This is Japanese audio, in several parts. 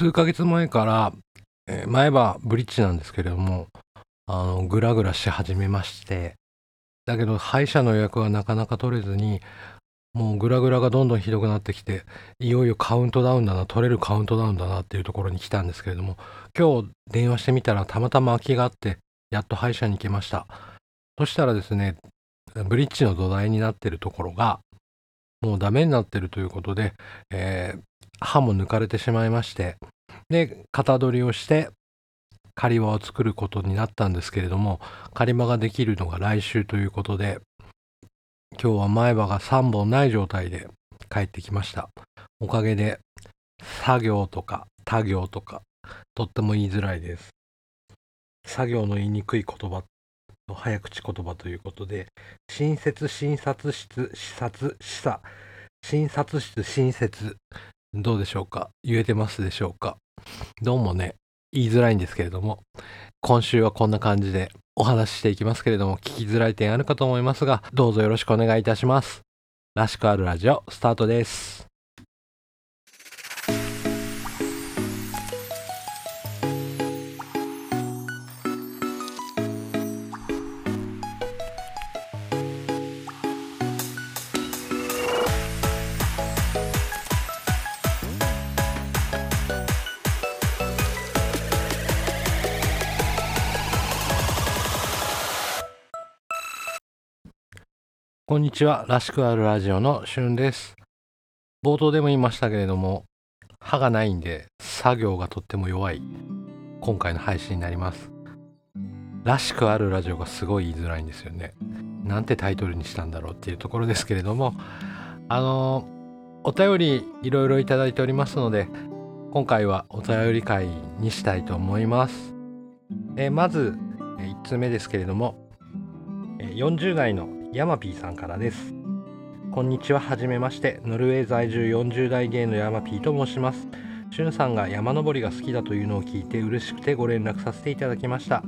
数ヶ月前から、えー、前歯ブリッジなんですけれども、あの、ぐらぐらし始めまして、だけど歯医者の予約はなかなか取れずに、もうグラグラがどんどんひどくなってきて、いよいよカウントダウンだな、取れるカウントダウンだなっていうところに来たんですけれども、今日電話してみたらたまたま空きがあって、やっと歯医者に行けました。そしたらですね、ブリッジの土台になってるところが、もうダメになってるということで、えー、歯も抜かれてしまいまして、で、型取りをして、仮輪を作ることになったんですけれども、仮場ができるのが来週ということで、今日は前歯が3本ない状態で帰ってきました。おかげで、作業とか他行とか、とっても言いづらいです。作業の言いにくい言葉の早口言葉ということで、新設診察室、視察、視察、診察室、新設、どうでしょうか？言えてますでしょうか？どうもね、言いづらいんですけれども、今週はこんな感じでお話ししていきますけれども、聞きづらい点あるかと思いますが、どうぞよろしくお願いいたします。らしくあるラジオ、スタートです。こんにちは。らしくあるラジオのしゅんです。冒頭でも言いましたけれども、歯がないんで作業がとっても弱い今回の配信になります。らしくあるラジオがすごい言いづらいんですよね。なんてタイトルにしたんだろうっていうところですけれども、あのお便りいろいろいただいておりますので、今回はお便り会にしたいと思います。えまず、1つ目ですけれども、40代のヤマピーさんからです。こんにちは、はじめまして。ノルウェー在住40代芸のヤマピーと申します。しゅんさんが山登りが好きだというのを聞いて嬉しくてご連絡させていただきました。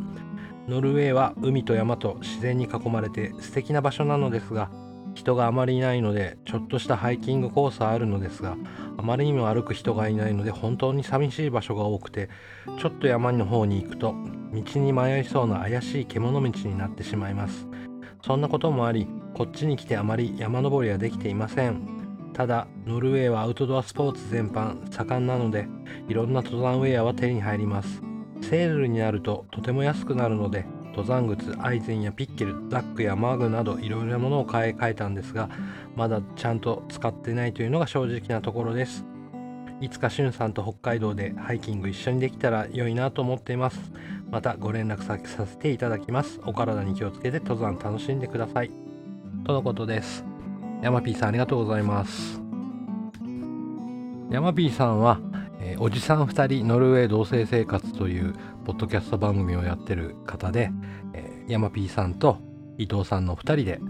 ノルウェーは海と山と自然に囲まれて素敵な場所なのですが、人があまりいないので、ちょっとしたハイキングコースはあるのですが、あまりにも歩く人がいないので本当に寂しい場所が多くて、ちょっと山の方に行くと、道に迷いそうな怪しい獣道になってしまいます。そんなこともありこっちに来てあまり山登りはできていません。ただノルウェーはアウトドアスポーツ全般盛んなのでいろんな登山ウェアは手に入ります。セールになるととても安くなるので登山靴アイゼンやピッケルザックやマグなどいろいろなものを買い替えたんですがまだちゃんと使ってないというのが正直なところです。いつかしゅんさんと北海道でハイキング一緒にできたら良いなと思っています。またご連絡先させていただきます。お体に気をつけて登山楽しんでください。とのことです。山 P さんありがとうございます。山 P さんは、えー、おじさん2人ノルウェー同棲生活というポッドキャスト番組をやってる方で、えー、山 P さんと伊藤さんの2人で、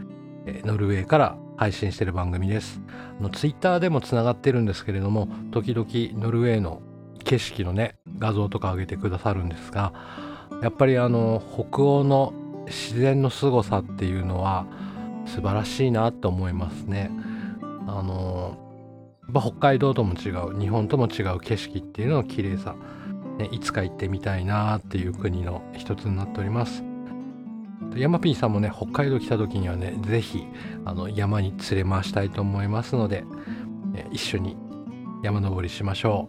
えー、ノルウェーから配信してる番組です。あのツイッターでもつながってるんですけれども時々ノルウェーの景色のね画像とか上げてくださるんですがやっぱりあの北欧の自然の凄さっていうのは素晴らしいなと思いますね。あの北海道とも違う日本とも違う景色っていうのの綺麗さ、ね、いつか行ってみたいなっていう国の一つになっております。山ピーさんもね北海道来た時にはね是非あの山に連れ回したいと思いますので、ね、一緒に山登りしましょ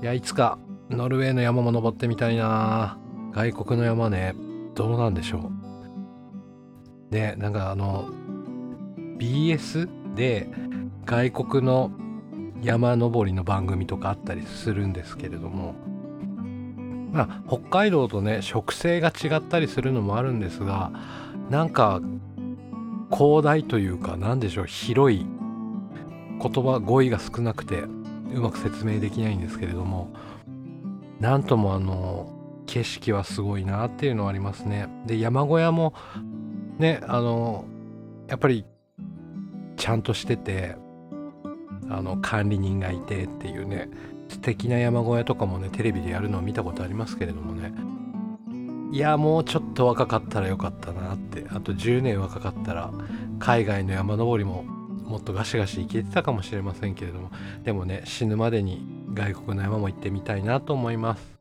ういやいつかノルウェーの山も登ってみたいな外国の山ねどうなんでしょう。ねなんかあの BS で外国の山登りの番組とかあったりするんですけれどもまあ北海道とね植生が違ったりするのもあるんですがなんか広大というか何でしょう広い言葉語彙が少なくてうまく説明できないんですけれどもなんともあの景色はすごいなっていうのはありますね。で山小屋もねあのやっぱりちゃんとしててあの管理人がいてっていうね素敵な山小屋とかもねテレビでやるのを見たことありますけれどもね。いやもうちょっと若かったらよかったなって。あと10年若かったら海外の山登りももっとガシガシ行けてたかもしれませんけれども。でもね死ぬまでに外国の山も行ってみたいなと思います。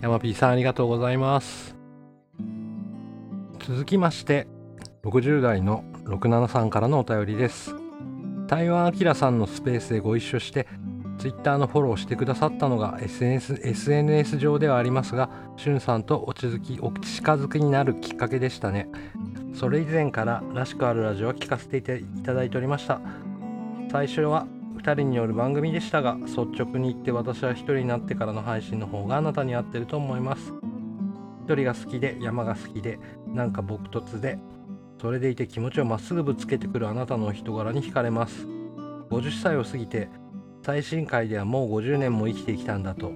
山 P さんありがとうございます。続きまして60代の67さんからのお便りです。台湾明さんのスペースでご一緒して Twitter のフォローしてくださったのが SNS, SNS 上ではありますがしゅんさんとお近づきお近づきになるきっかけでしたね。それ以前かららしくあるラジオは聞かせていただいておりました。最初は人による番組でしたが率直に言って私は1人になってからの配信の方があなたに合ってると思います。1人が好きで山が好きでなんか朴突でそれでいて気持ちをまっすぐぶつけてくるあなたの人柄に惹かれます。50歳を過ぎて最新回ではもう50年も生きてきたんだと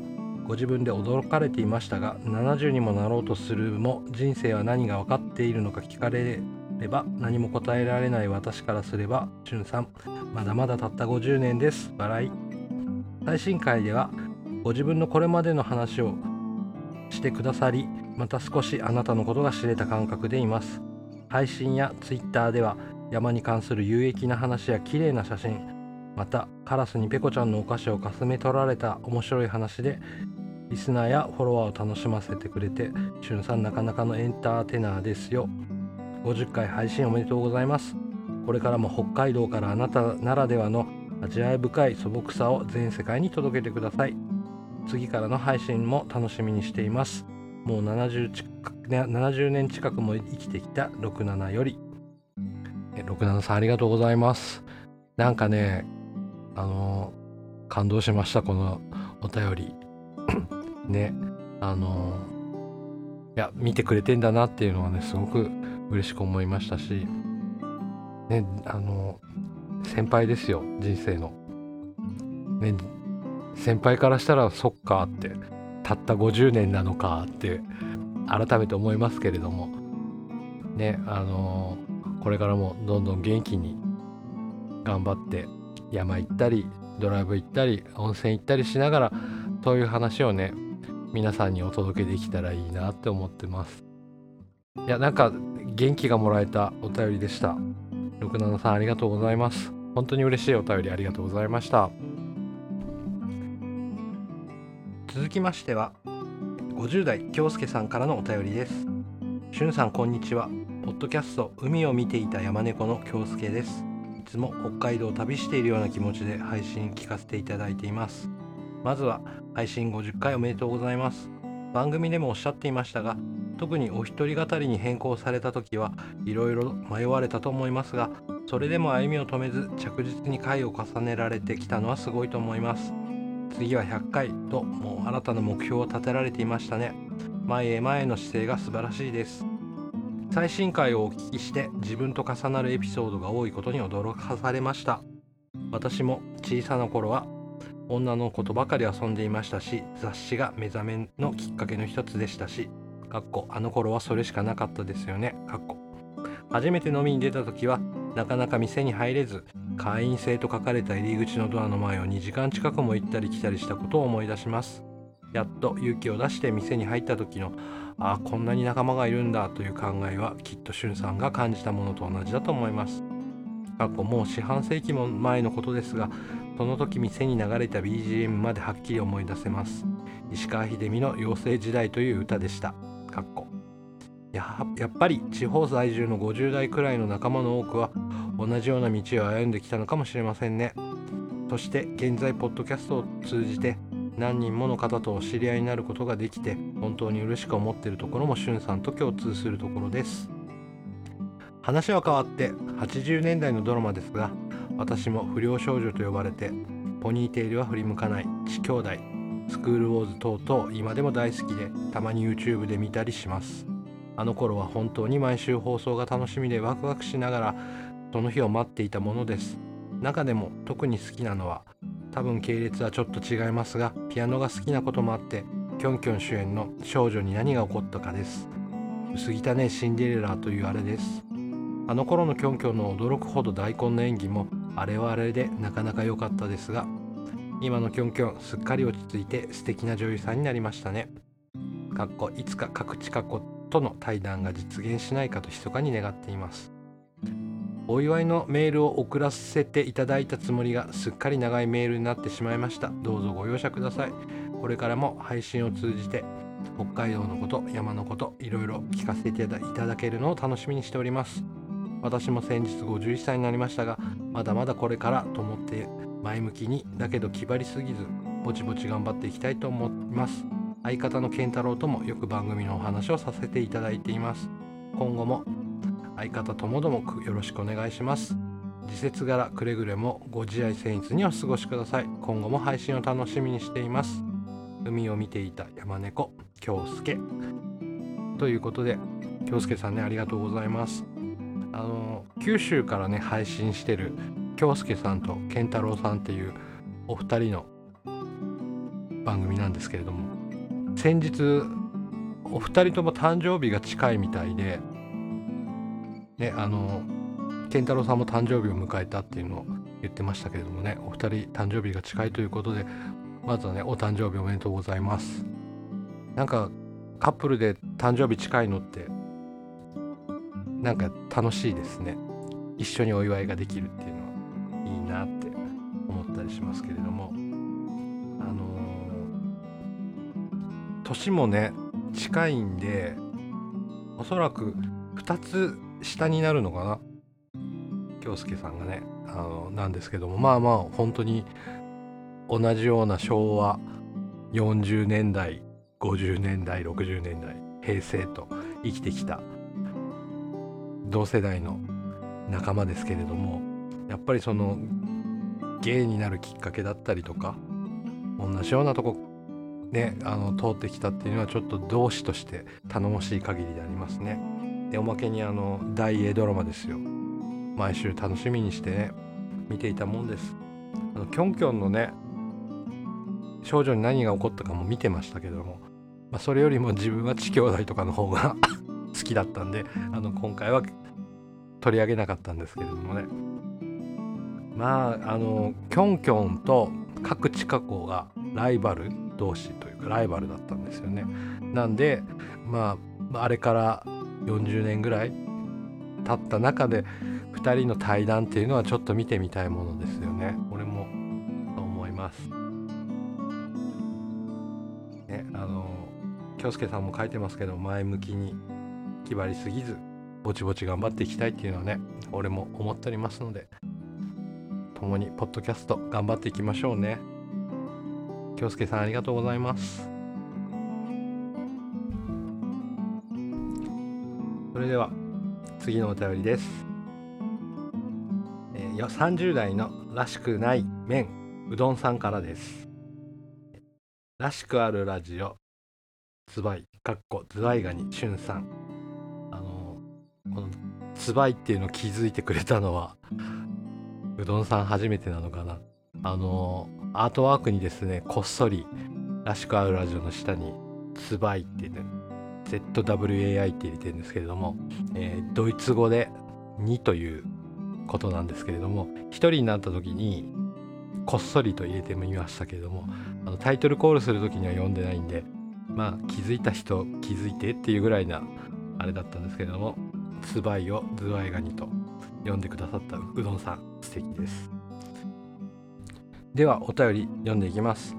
ご自分で驚かれていましたが70にもなろうとするも人生は何が分かっているのか聞かれれば何も答えられない私からすればしゅんさんまだまだたった50年です。笑い。最新回ではご自分のこれまでの話をしてくださりまた少しあなたのことが知れた感覚でいます。配信や Twitter では山に関する有益な話や綺麗な写真またカラスにペコちゃんのお菓子をかすめ取られた面白い話でリスナーやフォロワーを楽しませてくれてしゅんさんなかなかのエンターテイナーですよ。50回配信おめでとうございます。これからも北海道からあなたならではの味わい深い素朴さを全世界に届けてください。次からの配信も楽しみにしています。もう 70, 近70年近くも生きてきた67より。67さんありがとうございます。なんかねあの感動しましたこのお便り。ねあのいや見てくれてんだなっていうのはねすごく嬉しく思いましたしねあの先輩ですよ人生の。ね先輩からしたらそっかってたった50年なのかって改めて思いますけれども。ねあの、これからもどんどん元気に頑張って山行ったりドライブ行ったり温泉行ったりしながらそういう話をね皆さんにお届けできたらいいなって思ってます。いやなんか元気がもらえたお便りでした。67さんありがとうございます。本当に嬉しいお便りありがとうございました。続きましては50代京介さんからのお便りです。しゅんさんこんにちは。ポッドキャスト海を見ていた山猫の京介です。いつも北海道を旅しているような気持ちで配信聞かせていただいています。まずは配信50回おめでとうございます。番組でもおっしゃっていましたが特にお一人語りに変更された時はいろいろ迷われたと思いますがそれでも歩みを止めず着実に回を重ねられてきたのはすごいと思います。次は100回ともう新たな目標を立てられていましたね。前へ前への姿勢が素晴らしいです。最新回をお聞きして自分と重なるエピソードが多いことに驚かされました。私も小さな頃は女の子とばかり遊んでいましたし雑誌が目覚めのきっかけの一つでしたしかっこあの頃はそれしかなかったですよね。かっこ。初めて飲みに出た時はなかなか店に入れず会員制と書かれた入り口のドアの前を2時間近くも行ったり来たりしたことを思い出します。やっと勇気を出して店に入った時のああこんなに仲間がいるんだという考えはきっとしゅんさんが感じたものと同じだと思います。過去もう四半世紀も前のことですがその時店に流れた BGM まではっきり思い出せます。石川秀美の妖精時代という歌でした。かっこ。ややっぱり地方在住の50代くらいの仲間の多くは同じような道を歩んできたのかもしれませんね。そして現在ポッドキャストを通じて何人もの方とお知り合いになることができて本当に嬉しく思っているところもしゅんさんと共通するところです。話は変わって80年代のドラマですが私も不良少女と呼ばれてポニーテールは振り向かない地兄弟スクールウォーズ等々今でも大好きでたまに YouTube で見たりします。あの頃は本当に毎週放送が楽しみでワクワクしながらその日を待っていたものです。中でも特に好きなのは多分系列はちょっと違いますがピアノが好きなこともあってキョンキョン主演の少女に何が起こったかです。薄汚ねシンデレラというあれです。あの頃のキョンキョンの驚くほど大根の演技もあれはあれでなかなか良かったですが今のキョンキョンすっかり落ち着いて素敵な女優さんになりましたね。かっこいつか各地過去との対談が実現しないかと密かに願っています。お祝いのメールを送らせていただいたつもりがすっかり長いメールになってしまいました。どうぞご容赦ください。これからも配信を通じて北海道のこと山のこといろいろ聞かせていただけるのを楽しみにしております。私も先日51歳になりましたがまだまだこれからと思って前向きにだけど気張りすぎずぼちぼち頑張っていきたいと思います。相方の健太郎ともよく番組のお話をさせていただいています。今後も相方ともどもよろしくお願いします。時節柄くれぐれもご自愛僭越にお過ごしください。今後も配信を楽しみにしています。海を見ていた山猫京介。ということで京介さんねありがとうございます。あの九州からね配信してる京介さんと健太郎さんっていうお二人の番組なんですけれども先日お二人とも誕生日が近いみたいでねあの健太郎さんも誕生日を迎えたっていうのを言ってましたけれどもねお二人誕生日が近いということでまずはねお誕生日おめでとうございます。なんかカップルで誕生日近いのってなんか楽しいですね。一緒にお祝いができるっていうのはいいなって思ったりしますけれども。あのー、年もね近いんでおそらく2つ下になるのかな。京介さんがねあのなんですけども。まあまあ本当に同じような昭和40年代50年代60年代平成と生きてきた同世代の仲間ですけれどもやっぱりその芸になるきっかけだったりとか同じようなとこねあの通ってきたっていうのはちょっと同志として頼もしい限りでありますね。でおまけにあの大英ドラマですよ毎週楽しみにしてね見ていたもんですあのキョンキョンのね少女に何が起こったかも見てましたけども、まあ、それよりも自分は父兄弟とかの方が好きだったんであの今回は取り上げなかったんですけれどもね。まああのキョンキョンと各地下校がライバル同士というかライバルだったんですよね。なんでまああれから40年ぐらい経った中で2人の対談っていうのはちょっと見てみたいものですよね。俺も思います。ねあの京介さんも書いてますけど前向きに気張りすぎずぼちぼち頑張っていきたいっていうのはね俺も思っておりますので共にポッドキャスト頑張っていきましょうね。京介さんありがとうございます。それでは次のお便りです、えー、30代のらしくない麺うどんさんからです。らしくあるラジオズバイかっこズワイガニしゅんさん。のズバイっていうのを気づいてくれたのは うどんさん初めてなのかな。あのアートワークにですねこっそりらしくあるラジオの下にツバイってね ZWAI って入れてるんですけれども、えー、ドイツ語で2ということなんですけれども1人になった時にこっそりと入れてみましたけれどもあのタイトルコールする時には読んでないんでまあ気づいた人気づいてっていうぐらいなあれだったんですけれどもツバイをズワイガニと読んでくださったうどんさん。素敵です。ではお便り読んでいきます。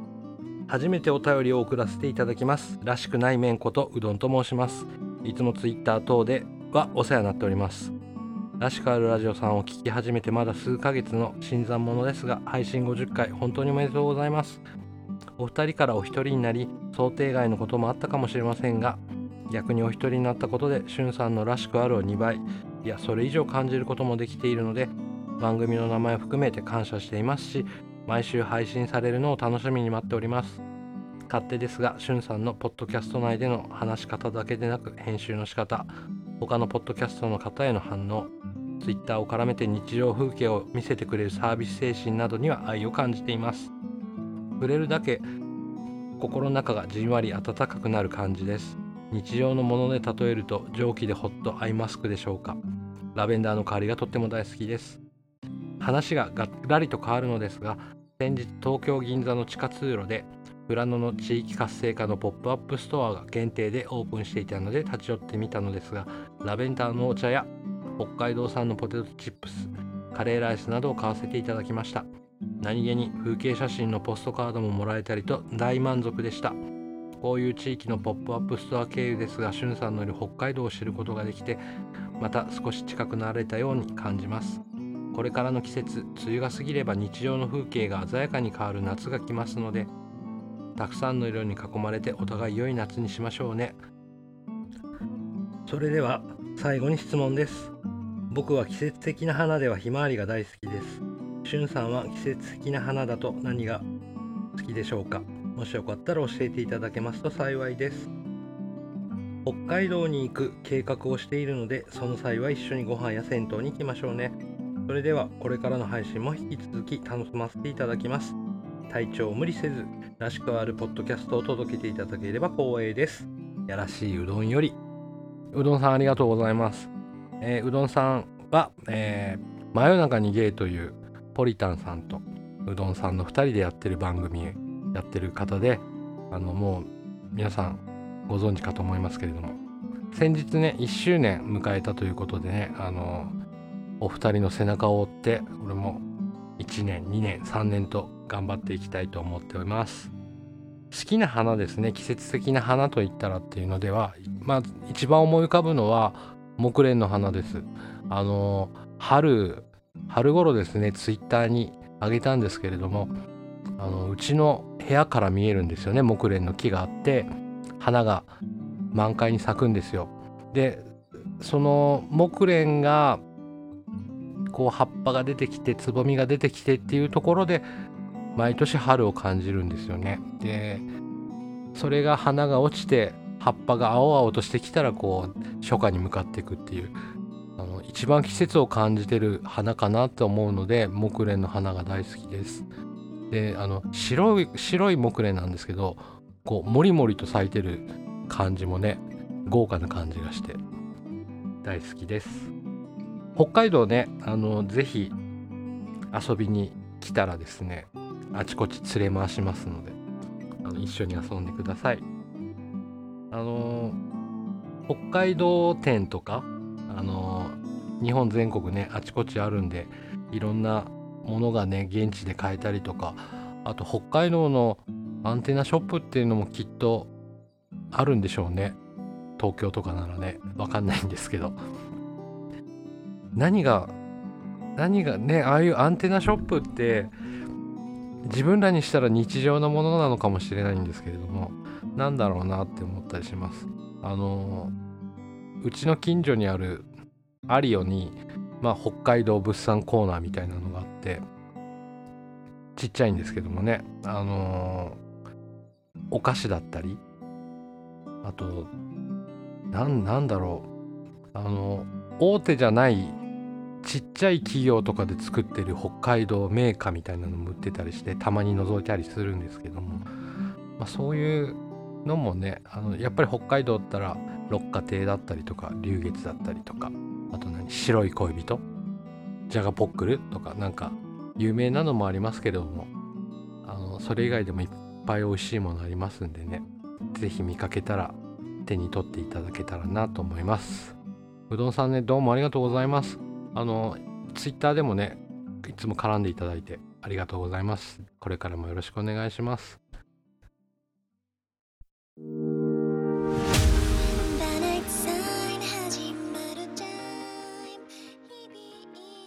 初めてお便りを送らせていただきます。らしくない麺ことうどんと申します。いつもツイッター等ではお世話になっております。らしくあるラジオさんを聞き始めてまだ数ヶ月の新参者ですが配信50回本当におめでとうございます。お二人からお一人になり想定外のこともあったかもしれませんが逆にお一人になったことでしゅんさんのらしくあるを2倍いやそれ以上感じることもできているので番組の名前を含めて感謝していますし毎週配信されるのを楽しみに待っております。勝手ですがしゅんさんのポッドキャスト内での話し方だけでなく編集の仕方他のポッドキャストの方への反応 Twitter を絡めて日常風景を見せてくれるサービス精神などには愛を感じています。触れるだけ心の中がじんわり温かくなる感じです。日常のもので例えると蒸気でホットアイマスクでしょうか。ラベンダーの香りがとっても大好きです。話ががらりと変わるのですが先日東京銀座の地下通路で富良野の地域活性化のポップアップストアが限定でオープンしていたので立ち寄ってみたのですがラベンダーのお茶や北海道産のポテトチップスカレーライスなどを買わせていただきました。何気に風景写真のポストカードももらえたりと大満足でした。こういう地域のポップアップストア経由ですがしゅんさんのいる北海道を知ることができてまた少し近くなれたように感じます。これからの季節梅雨が過ぎれば日常の風景が鮮やかに変わる夏が来ますのでたくさんの色に囲まれてお互い良い夏にしましょうね。それでは最後に質問です。僕は季節的な花ではひまわりが大好きです。しゅんさんは季節的な花だと何が好きでしょうか？もしよかったら教えていただけますと幸いです。北海道に行く計画をしているのでその際は一緒にご飯や銭湯に行きましょうね。それではこれからの配信も引き続き楽しませていただきます。体調を無理せずらしくあるポッドキャストを届けていただければ光栄です。やらしいうどんより。うどんさんありがとうございます、えー、うどんさんは、えー、真夜中にゲイというポリタンさんとうどんさんの2人でやってる番組やってる方であのもう皆さんご存知かと思いますけれども先日ね1周年迎えたということでねあのお二人の背中を追って俺も1年2年3年と頑張っていきたいと思っております。好きな花ですね季節的な花といったらっていうのではまあ一番思い浮かぶのは木蓮の花です。あの春春頃ですねツイッターにあげたんですけれどもあのうちの部屋から見えるんですよね木蓮の木があって花が満開に咲くんですよでその木蓮がこう葉っぱが出てきてつぼみが出てきてっていうところで毎年春を感じるんですよね。でそれが花が落ちて葉っぱが青々としてきたらこう初夏に向かっていくっていうあの一番季節を感じてる花かなと思うので木蓮の花が大好きです。であの白い白い木蓮なんですけどこうもりもりと咲いてる感じもね豪華な感じがして大好きです。北海道ねあのぜひ遊びに来たらですねあちこち連れ回しますのであの一緒に遊んでくださいあの北海道店とかあの日本全国ねあちこちあるんでいろんなものがね現地で買えたりとかあと北海道のアンテナショップっていうのもきっとあるんでしょうね。東京とかならね。わかんないんですけど。何が何がねああいうアンテナショップって自分らにしたら日常のものなのかもしれないんですけれども何だろうなって思ったりします。あのうちの近所にあるアリオに、まあ、北海道物産コーナーみたいなのてちっちゃいんですけどもねあのお菓子だったりあとなんだろうあの大手じゃないちっちゃい企業とかで作ってる北海道メーカーみたいなのも売ってたりしてたまに覗いたりするんですけども、まあ、そういうのもねあのやっぱり北海道ったら六花亭だったりとか龍月だったりとかあと何白い恋人ジャガポックルとかなんか有名なのもありますけれどもあのそれ以外でもいっぱい美味しいものありますんでね是非見かけたら手に取っていただけたらなと思います。うどんさんねどうもありがとうございます。あのツイッターでもねいつも絡んでいただいてありがとうございます。これからもよろしくお願いします。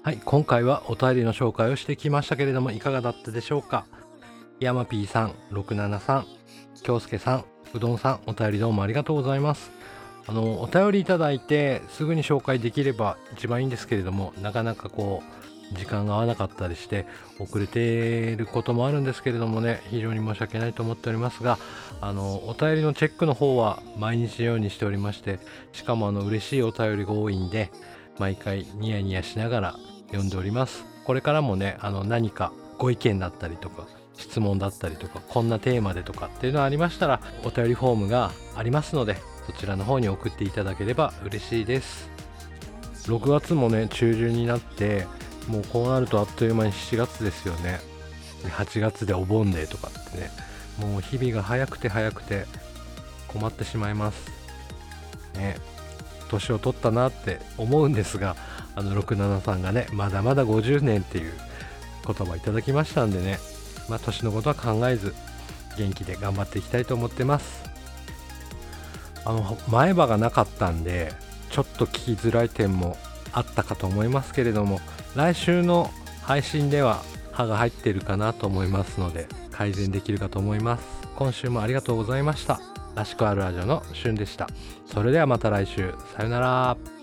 はい今回はお便りの紹介をしてきましたけれどもいかがだったでしょうか？山 P さん673京介さんうどんさんお便りどうもありがとうございます。あのお便りいただいてすぐに紹介できれば一番いいんですけれどもなかなかこう時間が合わなかったりして遅れていることもあるんですけれどもね非常に申し訳ないと思っておりますがあのお便りのチェックの方は毎日のようにしておりましてしかもあの嬉しいお便りが多いんで毎回ニヤニヤしながら読んでおります。これからもねあの何かご意見だったりとか質問だったりとかこんなテーマでとかっていうのありましたらお便りフォームがありますのでそちらの方に送っていただければ嬉しいです。6月もね中旬になってもうこうなるとあっという間に7月ですよね。8月でお盆でとかってねもう日々が早くて早くて困ってしまいます。ね年を取ったなって思うんですがあの67さんがねまだまだ50年っていう言葉いただきましたんでねまあ年のことは考えず元気で頑張っていきたいと思ってます。あの前歯がなかったんでちょっと聞きづらい点もあったかと思いますけれども来週の配信では歯が入ってるかなと思いますので改善できるかと思います。今週もありがとうございました。らしくあるラジオのしゅんでした。それではまた来週。さよなら。